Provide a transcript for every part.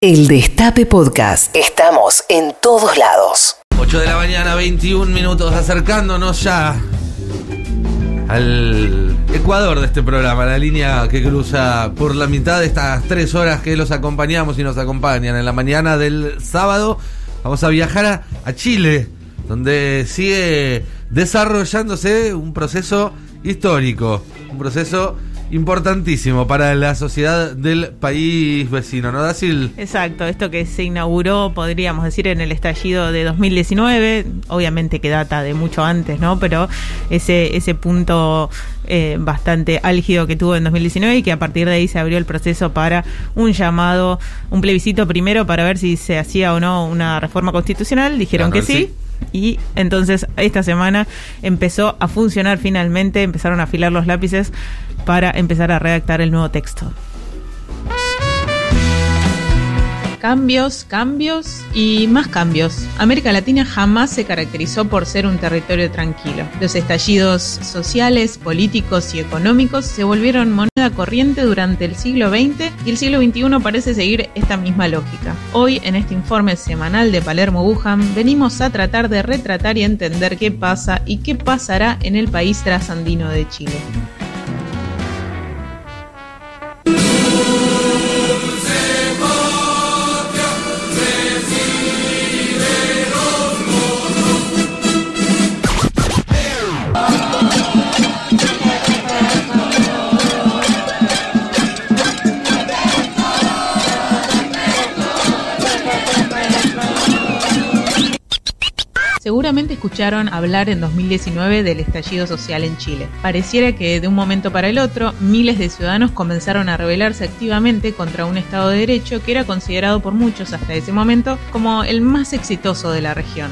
El Destape Podcast. Estamos en todos lados. 8 de la mañana, 21 minutos, acercándonos ya al Ecuador de este programa, la línea que cruza por la mitad de estas tres horas que los acompañamos y nos acompañan. En la mañana del sábado vamos a viajar a, a Chile, donde sigue desarrollándose un proceso histórico, un proceso importantísimo para la sociedad del país vecino, ¿no, Dasil? Exacto, esto que se inauguró, podríamos decir, en el estallido de 2019, obviamente que data de mucho antes, ¿no? Pero ese, ese punto eh, bastante álgido que tuvo en 2019 y que a partir de ahí se abrió el proceso para un llamado, un plebiscito primero para ver si se hacía o no una reforma constitucional, dijeron Claro, que sí. sí. Y entonces esta semana empezó a funcionar finalmente, empezaron a afilar los lápices para empezar a redactar el nuevo texto. Cambios, cambios y más cambios. América Latina jamás se caracterizó por ser un territorio tranquilo. Los estallidos sociales, políticos y económicos se volvieron moneda corriente durante el siglo XX y el siglo XXI parece seguir esta misma lógica. Hoy, en este informe semanal de Palermo Wuhan, venimos a tratar de retratar y entender qué pasa y qué pasará en el país trasandino de Chile. Seguramente escucharon hablar en 2019 del estallido social en Chile. Pareciera que de un momento para el otro, miles de ciudadanos comenzaron a rebelarse activamente contra un Estado de Derecho que era considerado por muchos hasta ese momento como el más exitoso de la región.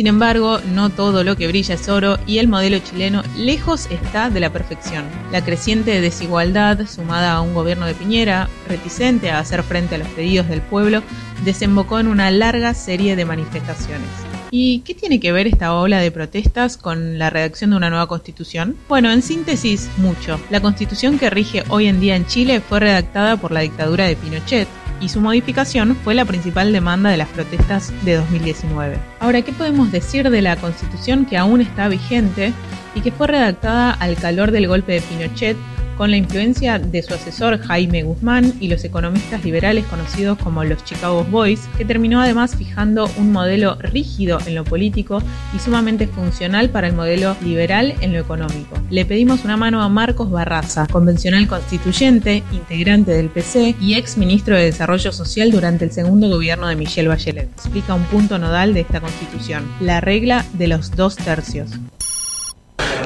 Sin embargo, no todo lo que brilla es oro y el modelo chileno lejos está de la perfección. La creciente desigualdad, sumada a un gobierno de Piñera, reticente a hacer frente a los pedidos del pueblo, desembocó en una larga serie de manifestaciones. ¿Y qué tiene que ver esta ola de protestas con la redacción de una nueva constitución? Bueno, en síntesis, mucho. La constitución que rige hoy en día en Chile fue redactada por la dictadura de Pinochet, y su modificación fue la principal demanda de las protestas de 2019. Ahora, ¿qué podemos decir de la constitución que aún está vigente y que fue redactada al calor del golpe de Pinochet con la influencia de su asesor Jaime Guzmán y los economistas liberales conocidos como los Chicago Boys, que terminó además fijando un modelo rígido en lo político y sumamente funcional para el modelo liberal en lo económico. Le pedimos una mano a Marcos Barraza, convencional constituyente, integrante del PC y ex ministro de Desarrollo Social durante el segundo gobierno de Michelle Bachelet. Explica un punto nodal de esta constitución, la regla de los dos tercios.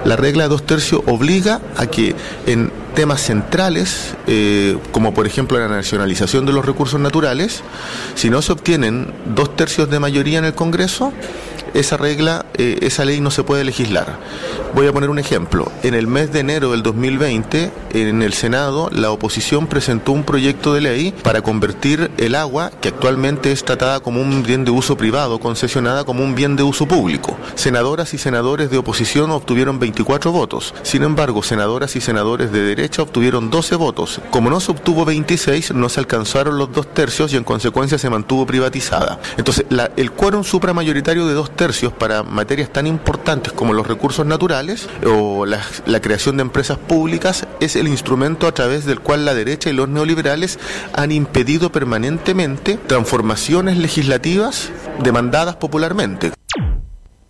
La regla de dos tercios obliga a que en temas centrales, eh, como por ejemplo la nacionalización de los recursos naturales, si no se obtienen dos tercios de mayoría en el Congreso, esa regla, eh, esa ley no se puede legislar. Voy a poner un ejemplo. En el mes de enero del 2020, en el Senado, la oposición presentó un proyecto de ley para convertir el agua, que actualmente es tratada como un bien de uso privado, concesionada como un bien de uso público. Senadoras y senadores de oposición obtuvieron 24 votos. Sin embargo, senadoras y senadores de derecha obtuvieron 12 votos. Como no se obtuvo 26, no se alcanzaron los dos tercios y en consecuencia se mantuvo privatizada. Entonces, la- el quórum supramayoritario de dos tercios para materias tan importantes como los recursos naturales o la, la creación de empresas públicas es el instrumento a través del cual la derecha y los neoliberales han impedido permanentemente transformaciones legislativas demandadas popularmente.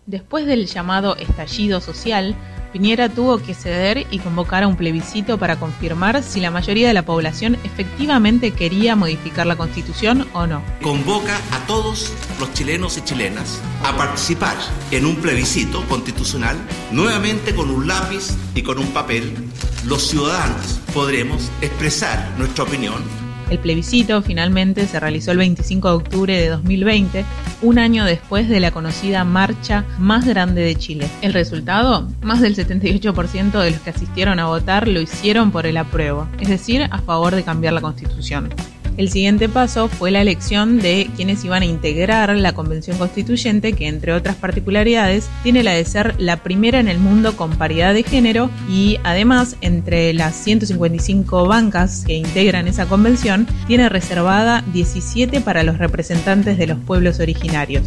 Después del llamado estallido social, Piñera tuvo que ceder y convocar a un plebiscito para confirmar si la mayoría de la población efectivamente quería modificar la constitución o no. convoca a todos los chilenos y chilenas a participar en un plebiscito constitucional, nuevamente con un lápiz y con un papel. Los ciudadanos podremos expresar nuestra opinión El plebiscito finalmente se realizó el 25 de octubre de 2020, un año después de la conocida marcha más grande de Chile. El resultado, más del 78% de los que asistieron a votar lo hicieron por el apruebo, es decir, a favor de cambiar la constitución. El siguiente paso fue la elección de quienes iban a integrar la Convención Constituyente, que entre otras particularidades tiene la de ser la primera en el mundo con paridad de género y además entre las 155 bancas que integran esa convención tiene reservada 17 para los representantes de los pueblos originarios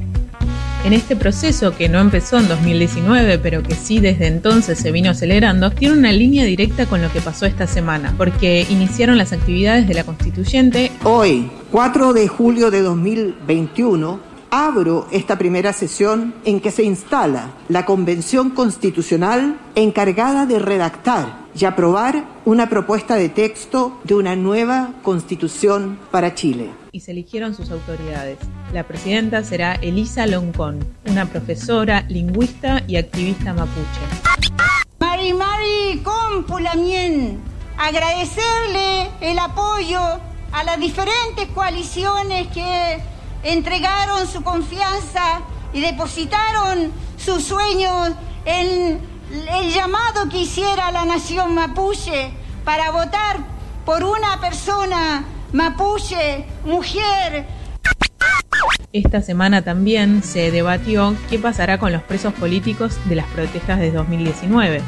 en este proceso que no empezó en 2019, pero que sí desde entonces se vino acelerando, tiene una línea directa con lo que pasó esta semana, porque iniciaron las actividades de la constituyente. Hoy, 4 de julio de 2021, abro esta primera sesión en que se instala la Convención Constitucional encargada de redactar y aprobar una propuesta de texto de una nueva constitución para Chile. Y se eligieron sus autoridades. La presidenta será Elisa Loncón, una profesora, lingüista y activista mapuche. Mari Mari Compulamien, agradecerle el apoyo a las diferentes coaliciones que entregaron su confianza y depositaron sus sueños en el llamado que hiciera la nación mapuche para votar por una persona mapuche, mujer. Esta semana también se debatió qué pasará con los presos políticos de las protestas de 2019.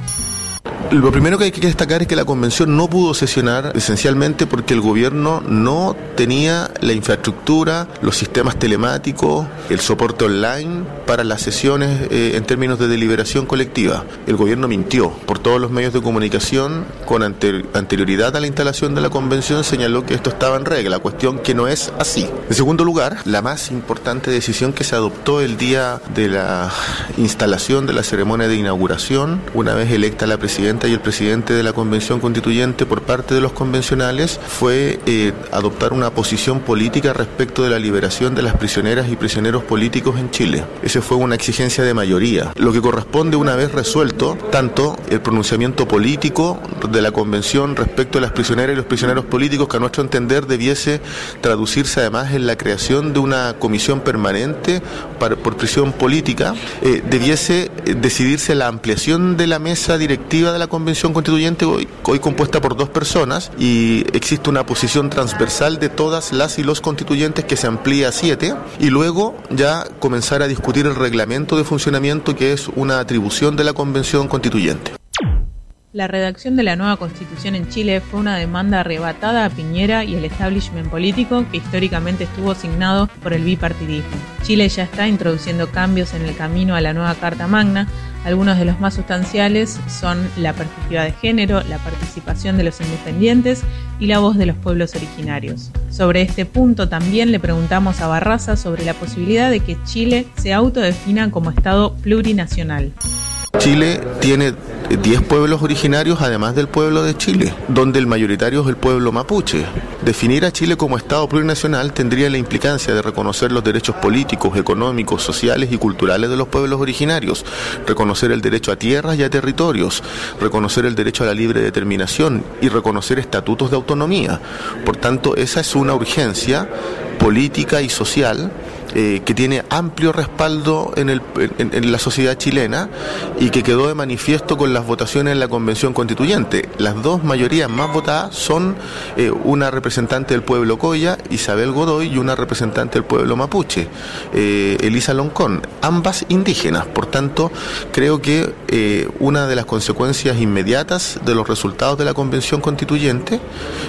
Lo primero que hay que destacar es que la convención no pudo sesionar esencialmente porque el gobierno no tenía la infraestructura, los sistemas telemáticos, el soporte online para las sesiones eh, en términos de deliberación colectiva. El gobierno mintió por todos los medios de comunicación con anterioridad a la instalación de la convención señaló que esto estaba en regla, cuestión que no es así. En segundo lugar, la más importante decisión que se adoptó el día de la instalación de la ceremonia de inauguración, una vez electa la presidenta y el presidente de la Convención Constituyente por parte de los convencionales fue eh, adoptar una posición política respecto de la liberación de las prisioneras y prisioneros políticos en Chile. Fue una exigencia de mayoría. Lo que corresponde una vez resuelto, tanto el pronunciamiento político de la Convención respecto de las prisioneras y los prisioneros políticos, que a nuestro entender debiese traducirse además en la creación de una comisión permanente por prisión política, eh, debiese eh, decidirse la ampliación de la mesa directiva de la convención constituyente hoy, hoy, compuesta por dos personas y existe una posición transversal de todas las y los constituyentes que se amplía a siete y luego ya comenzar a discutir el reglamento de funcionamiento que es una atribución de la convención constituyente. La redacción de la nueva constitución en Chile fue una demanda arrebatada a Piñera y el establishment político que históricamente estuvo asignado por el bipartidismo. Chile ya está introduciendo cambios en el camino a la nueva Carta Magna, algunos de los más sustanciales son la perspectiva de género, la participación de los independientes y la voz de los pueblos originarios. Sobre este punto también le preguntamos a Barraza sobre la posibilidad de que Chile se autodefina como Estado plurinacional. Chile tiene 10 pueblos originarios además del pueblo de Chile, donde el mayoritario es el pueblo mapuche. Definir a Chile como Estado plurinacional tendría la implicancia de reconocer los derechos políticos, económicos, sociales y culturales de los pueblos originarios, reconocer el derecho a tierras y a territorios, reconocer el derecho a la libre determinación y reconocer estatutos de autonomía. Por tanto, esa es una urgencia política y social eh, que tiene amplio respaldo en, el, en, la sociedad chilena y que quedó de manifiesto con las votaciones en la Convención Constituyente. Las dos mayorías más votadas son eh, una representante del pueblo Coya, Isabel Godoy, y una representante del pueblo mapuche, eh, Elisa Loncón, ambas indígenas. Por tanto, creo que una de las consecuencias inmediatas de los resultados de la Convención Constituyente,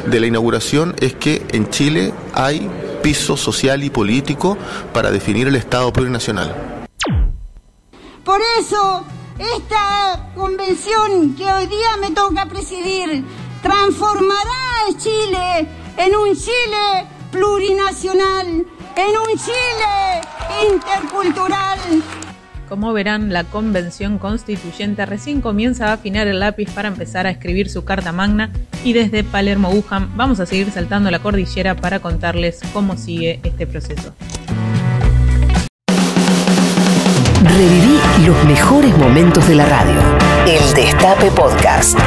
de la inauguración, es que en Chile hay piso social y político para definir el Estado plurinacional. Por eso, esta convención que hoy día me toca presidir transformará a Chile en un Chile plurinacional, en un Chile intercultural como verán, la convención constituyente recién comienza a afinar el lápiz para empezar a escribir su carta magna y desde Palermo Wuhan vamos a seguir saltando la cordillera para contarles cómo sigue este proceso. Reviví los mejores momentos de la radio. El Destape Podcast.